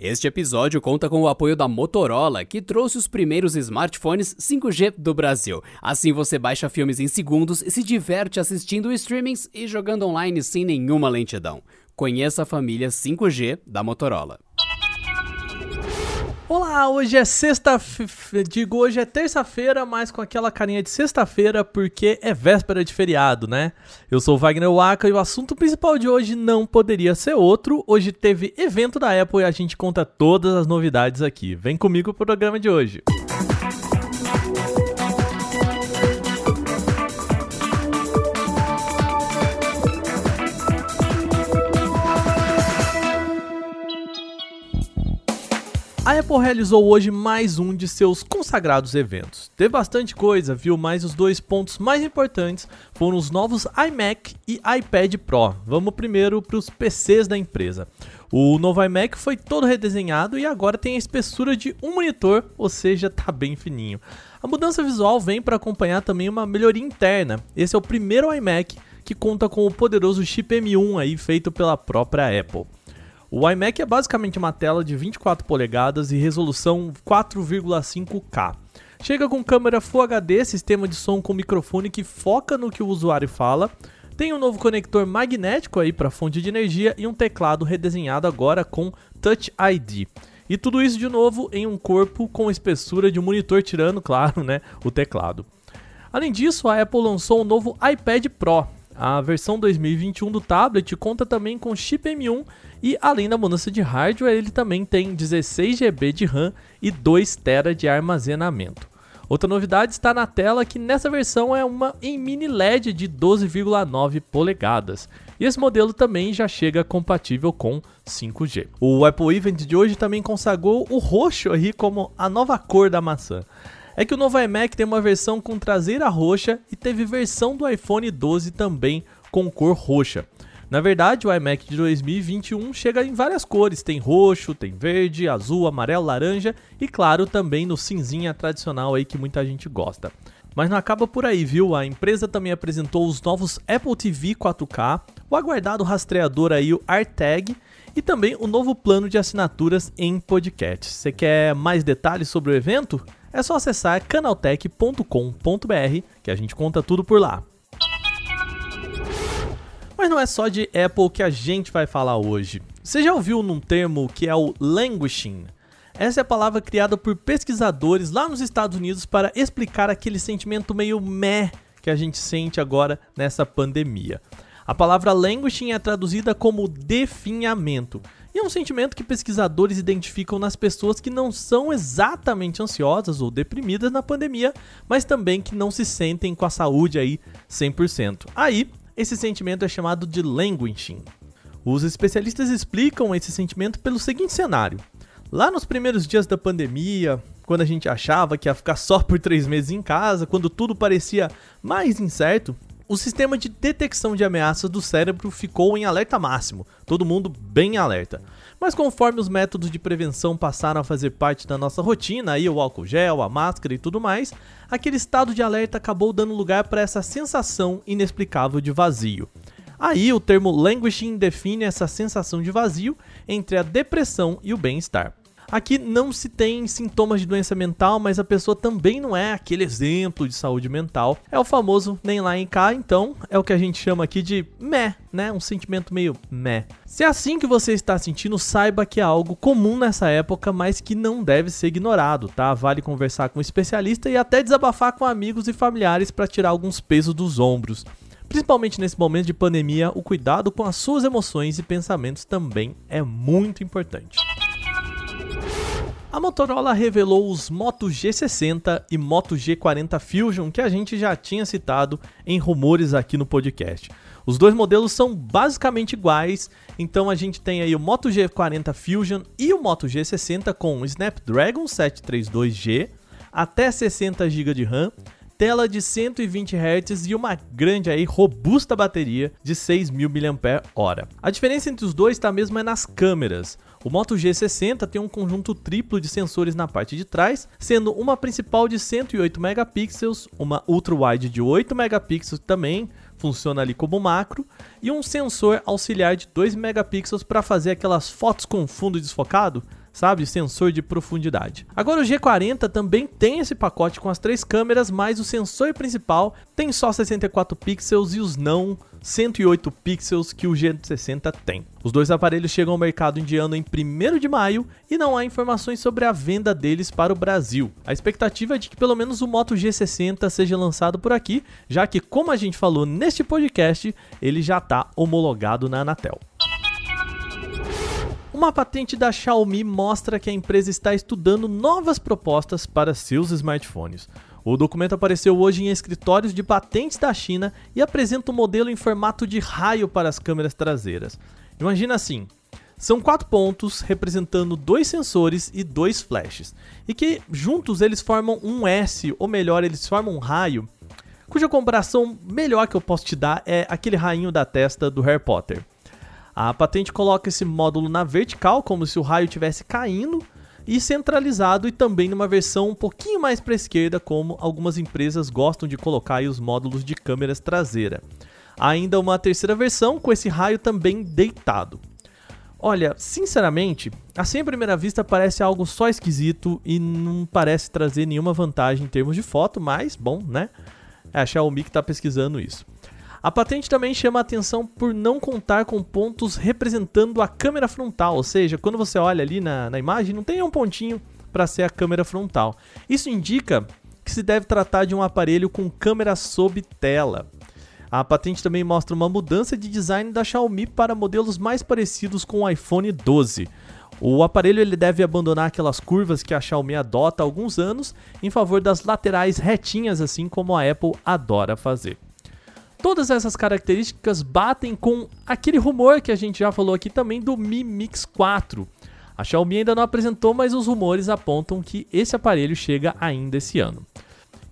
Este episódio conta com o apoio da Motorola, que trouxe os primeiros smartphones 5G do Brasil. Assim você baixa filmes em segundos e se diverte assistindo streamings e jogando online sem nenhuma lentidão. Conheça a família 5G da Motorola. Olá, hoje é sexta, digo hoje é terça-feira, mas com aquela carinha de sexta-feira porque é véspera de feriado, né? Eu sou Wagner Waka e o assunto principal de hoje não poderia ser outro. Hoje teve evento da Apple e a gente conta todas as novidades aqui. Vem comigo pro programa de hoje. Música Apple realizou hoje mais um de seus consagrados eventos. Teve bastante coisa, viu? Mas os dois pontos mais importantes foram os novos iMac e iPad Pro. Vamos primeiro para os PCs da empresa. O novo iMac foi todo redesenhado e agora tem a espessura de um monitor, ou seja, tá bem fininho. A mudança visual vem para acompanhar também uma melhoria interna. Esse é o primeiro iMac que conta com o poderoso chip M1 aí feito pela própria Apple. O iMac é basicamente uma tela de 24 polegadas e resolução 4,5K. Chega com câmera Full HD, sistema de som com microfone que foca no que o usuário fala. Tem um novo conector magnético aí para fonte de energia e um teclado redesenhado agora com Touch ID. E tudo isso de novo em um corpo com espessura de um monitor tirando, claro, né, o teclado. Além disso, a Apple lançou um novo iPad Pro, a versão 2021 do tablet conta também com chip M1 e além da mudança de hardware, ele também tem 16 GB de RAM e 2 TB de armazenamento. Outra novidade está na tela que nessa versão é uma em mini LED de 12,9 polegadas. E esse modelo também já chega compatível com 5G. O Apple Event de hoje também consagrou o roxo aí como a nova cor da maçã é que o novo iMac tem uma versão com traseira roxa e teve versão do iPhone 12 também com cor roxa. Na verdade, o iMac de 2021 chega em várias cores, tem roxo, tem verde, azul, amarelo, laranja e claro, também no cinzinha tradicional aí que muita gente gosta. Mas não acaba por aí, viu? A empresa também apresentou os novos Apple TV 4K, o aguardado rastreador aí, o AirTag, e também o novo plano de assinaturas em podcast. Você quer mais detalhes sobre o evento? É só acessar canaltech.com.br que a gente conta tudo por lá. Mas não é só de Apple que a gente vai falar hoje. Você já ouviu num termo que é o languishing? Essa é a palavra criada por pesquisadores lá nos Estados Unidos para explicar aquele sentimento meio meh que a gente sente agora nessa pandemia. A palavra languishing é traduzida como definhamento e é um sentimento que pesquisadores identificam nas pessoas que não são exatamente ansiosas ou deprimidas na pandemia, mas também que não se sentem com a saúde aí 100%. Aí, esse sentimento é chamado de languishing. Os especialistas explicam esse sentimento pelo seguinte cenário. Lá nos primeiros dias da pandemia, quando a gente achava que ia ficar só por três meses em casa, quando tudo parecia mais incerto, o sistema de detecção de ameaças do cérebro ficou em alerta máximo, todo mundo bem alerta. Mas conforme os métodos de prevenção passaram a fazer parte da nossa rotina, aí o álcool gel, a máscara e tudo mais, aquele estado de alerta acabou dando lugar para essa sensação inexplicável de vazio. Aí o termo languishing define essa sensação de vazio entre a depressão e o bem-estar. Aqui não se tem sintomas de doença mental, mas a pessoa também não é aquele exemplo de saúde mental. É o famoso nem lá em cá, então é o que a gente chama aqui de meh, né? Um sentimento meio meh. Se é assim que você está sentindo, saiba que é algo comum nessa época, mas que não deve ser ignorado, tá? Vale conversar com um especialista e até desabafar com amigos e familiares para tirar alguns pesos dos ombros. Principalmente nesse momento de pandemia, o cuidado com as suas emoções e pensamentos também é muito importante. A Motorola revelou os Moto G60 e Moto G40 Fusion que a gente já tinha citado em rumores aqui no podcast. Os dois modelos são basicamente iguais, então a gente tem aí o Moto G40 Fusion e o Moto G60 com Snapdragon 732G, até 60 GB de RAM, tela de 120 Hz e uma grande aí robusta bateria de 6.000 mAh. A diferença entre os dois está mesmo é nas câmeras. O Moto G60 tem um conjunto triplo de sensores na parte de trás, sendo uma principal de 108 megapixels, uma ultra-wide de 8 megapixels também funciona ali como macro, e um sensor auxiliar de 2 megapixels para fazer aquelas fotos com fundo desfocado, sabe? Sensor de profundidade. Agora o G40 também tem esse pacote com as três câmeras, mas o sensor principal tem só 64 pixels e os não 108 pixels que o G60 tem. Os dois aparelhos chegam ao mercado indiano em 1 de maio e não há informações sobre a venda deles para o Brasil. A expectativa é de que pelo menos o Moto G60 seja lançado por aqui, já que, como a gente falou neste podcast, ele já está homologado na Anatel. Uma patente da Xiaomi mostra que a empresa está estudando novas propostas para seus smartphones. O documento apareceu hoje em escritórios de patentes da China e apresenta um modelo em formato de raio para as câmeras traseiras. Imagina assim: são quatro pontos representando dois sensores e dois flashes, e que juntos eles formam um S, ou melhor, eles formam um raio, cuja comparação melhor que eu posso te dar é aquele rainho da testa do Harry Potter. A patente coloca esse módulo na vertical, como se o raio estivesse caindo, e centralizado e também numa versão um pouquinho mais para a esquerda, como algumas empresas gostam de colocar os módulos de câmeras traseira. Ainda uma terceira versão com esse raio também deitado. Olha, sinceramente, assim à primeira vista parece algo só esquisito e não parece trazer nenhuma vantagem em termos de foto, mas bom, né? É a Xiaomi que está pesquisando isso. A patente também chama a atenção por não contar com pontos representando a câmera frontal, ou seja, quando você olha ali na, na imagem, não tem um pontinho para ser a câmera frontal. Isso indica que se deve tratar de um aparelho com câmera sob tela. A patente também mostra uma mudança de design da Xiaomi para modelos mais parecidos com o iPhone 12. O aparelho ele deve abandonar aquelas curvas que a Xiaomi adota há alguns anos em favor das laterais retinhas, assim como a Apple adora fazer. Todas essas características batem com aquele rumor que a gente já falou aqui também do Mi Mix 4. A Xiaomi ainda não apresentou, mas os rumores apontam que esse aparelho chega ainda esse ano.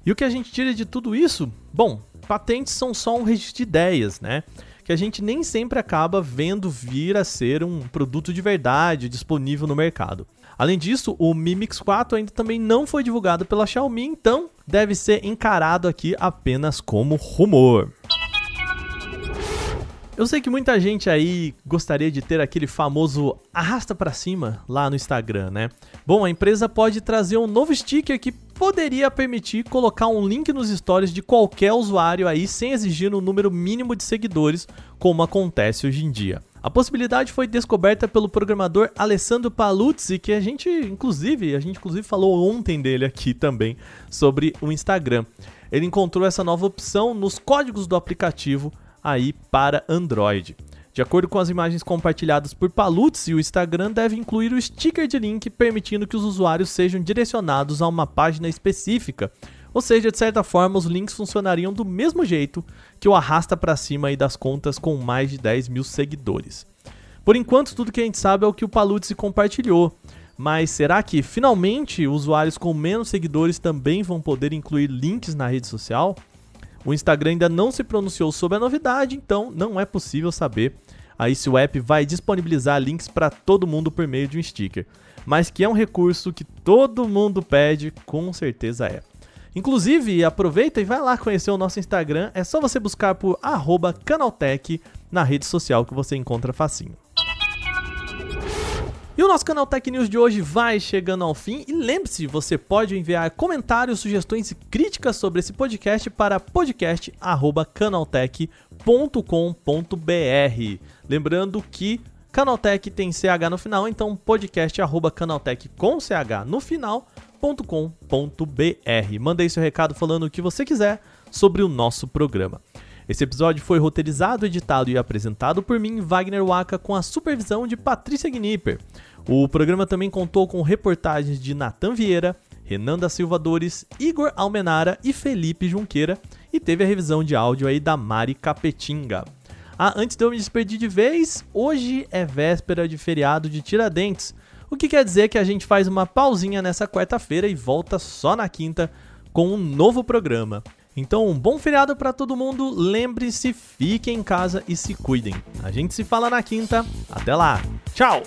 E o que a gente tira de tudo isso? Bom, patentes são só um registro de ideias, né? Que a gente nem sempre acaba vendo vir a ser um produto de verdade disponível no mercado. Além disso, o Mi Mix 4 ainda também não foi divulgado pela Xiaomi, então deve ser encarado aqui apenas como rumor. Eu sei que muita gente aí gostaria de ter aquele famoso arrasta para cima lá no Instagram, né? Bom, a empresa pode trazer um novo sticker que poderia permitir colocar um link nos stories de qualquer usuário aí sem exigir um número mínimo de seguidores, como acontece hoje em dia. A possibilidade foi descoberta pelo programador Alessandro Paluzzi, que a gente, inclusive, a gente inclusive falou ontem dele aqui também sobre o Instagram. Ele encontrou essa nova opção nos códigos do aplicativo aí para Android. De acordo com as imagens compartilhadas por Palutz, o Instagram deve incluir o sticker de link permitindo que os usuários sejam direcionados a uma página específica. Ou seja, de certa forma, os links funcionariam do mesmo jeito que o arrasta para cima das contas com mais de 10 mil seguidores. Por enquanto, tudo que a gente sabe é o que o Palutz compartilhou. Mas será que finalmente usuários com menos seguidores também vão poder incluir links na rede social? O Instagram ainda não se pronunciou sobre a novidade, então não é possível saber aí se o app vai disponibilizar links para todo mundo por meio de um sticker. Mas que é um recurso que todo mundo pede, com certeza é. Inclusive, aproveita e vai lá conhecer o nosso Instagram. É só você buscar por canaltech na rede social que você encontra facinho. E o nosso canal Tech News de hoje vai chegando ao fim. E lembre-se, você pode enviar comentários, sugestões e críticas sobre esse podcast para podcast.canaltech.com.br. Lembrando que Canaltech tem CH no final, então podcast.canaltech com CH no final.com.br. Manda aí seu recado falando o que você quiser sobre o nosso programa. Esse episódio foi roteirizado, editado e apresentado por mim, Wagner Waka, com a supervisão de Patrícia Gnipper. O programa também contou com reportagens de Natan Vieira, Renan da Silva Dores, Igor Almenara e Felipe Junqueira, e teve a revisão de áudio aí da Mari Capetinga. Ah, antes de eu me despedir de vez, hoje é véspera de feriado de Tiradentes, o que quer dizer que a gente faz uma pausinha nessa quarta-feira e volta só na quinta com um novo programa. Então, um bom feriado para todo mundo. Lembre-se, fiquem em casa e se cuidem. A gente se fala na quinta. Até lá. Tchau.